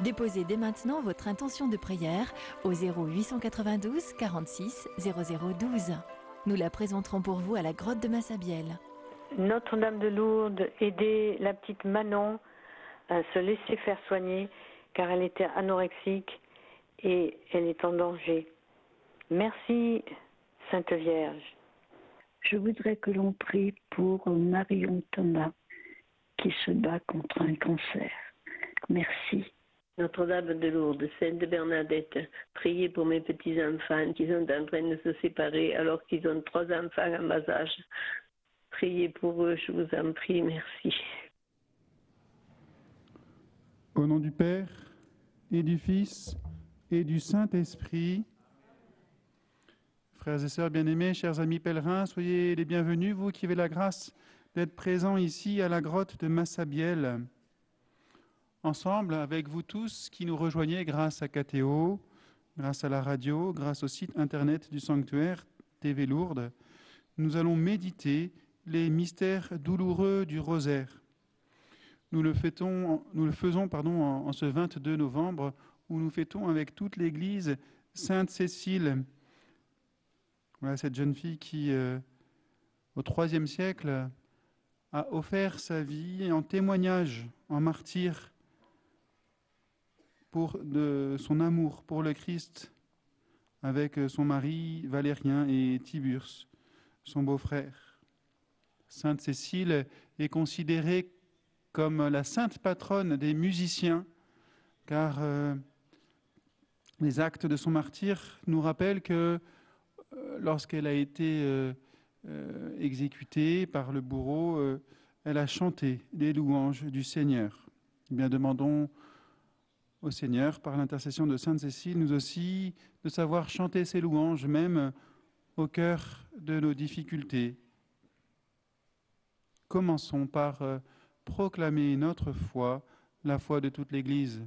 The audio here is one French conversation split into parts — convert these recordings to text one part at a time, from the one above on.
Déposez dès maintenant votre intention de prière au 0892 46 0012. Nous la présenterons pour vous à la grotte de Massabielle. Notre-Dame de Lourdes, aidez la petite Manon à se laisser faire soigner car elle était anorexique et elle est en danger. Merci, Sainte Vierge. Je voudrais que l'on prie pour Marion Thomas qui se bat contre un cancer. Merci. Notre-Dame de Lourdes, Sainte Bernadette, priez pour mes petits enfants qui sont en train de se séparer alors qu'ils ont trois enfants à bas âge. Priez pour eux, je vous en prie, merci. Au nom du Père et du Fils et du Saint-Esprit, frères et sœurs bien-aimés, chers amis pèlerins, soyez les bienvenus, vous qui avez la grâce d'être présents ici à la grotte de Massabielle ensemble avec vous tous qui nous rejoignez grâce à KTO, grâce à la radio, grâce au site internet du sanctuaire TV Lourdes. Nous allons méditer les mystères douloureux du rosaire. Nous le, faisons pardon, en, ce 22 novembre où nous fêtons avec toute l'Église Sainte Cécile. Voilà cette jeune fille qui, euh, au IIIe siècle, a offert sa vie en témoignage, en martyr pour de son amour pour le Christ avec son mari Valérien et Tiburce, son beau-frère. Sainte Cécile est considérée comme la sainte patronne des musiciens, car euh, les actes de son martyr nous rappellent que euh, lorsqu'elle a été euh, exécutée par le bourreau, elle a chanté les louanges du Seigneur. Bien, demandons au Seigneur, par l'intercession de Sainte Cécile, nous aussi, de savoir chanter ses louanges, même au cœur de nos difficultés. Commençons par euh, proclamer notre foi, la foi de toute l'Église.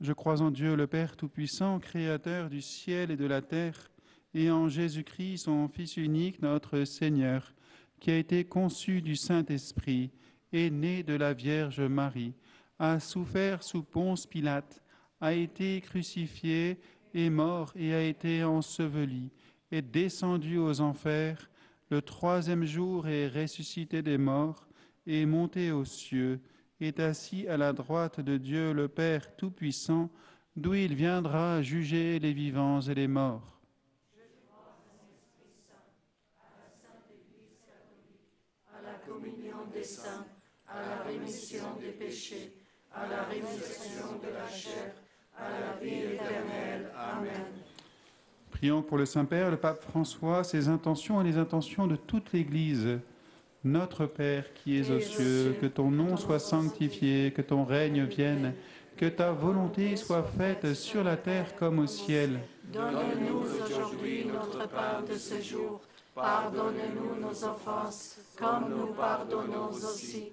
Je crois en Dieu le Père Tout-Puissant, Créateur du ciel et de la terre, et en Jésus-Christ, son Fils unique, notre Seigneur, qui a été conçu du Saint-Esprit et né de la Vierge Marie a souffert sous Ponce Pilate, a été crucifié, est mort et a été enseveli, est descendu aux enfers, le troisième jour est ressuscité des morts, est monté aux cieux, est assis à la droite de Dieu le Père Tout-Puissant, d'où il viendra juger les vivants et les morts. des saints, à la rémission des péchés à la résurrection de la chair, à la vie éternelle. Amen. Prions pour le Saint-Père, le Pape François, ses intentions et les intentions de toute l'Église. Notre Père qui es aux cieux, que ton nom soit sanctifié, que ton règne vienne, que ta volonté soit faite sur la terre comme au ciel. Donne-nous aujourd'hui notre part de ce jour. Pardonne-nous nos offenses, comme nous pardonnons aussi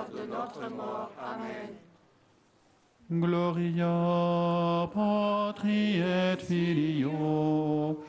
de notre mort. Amen. Gloria patri et filio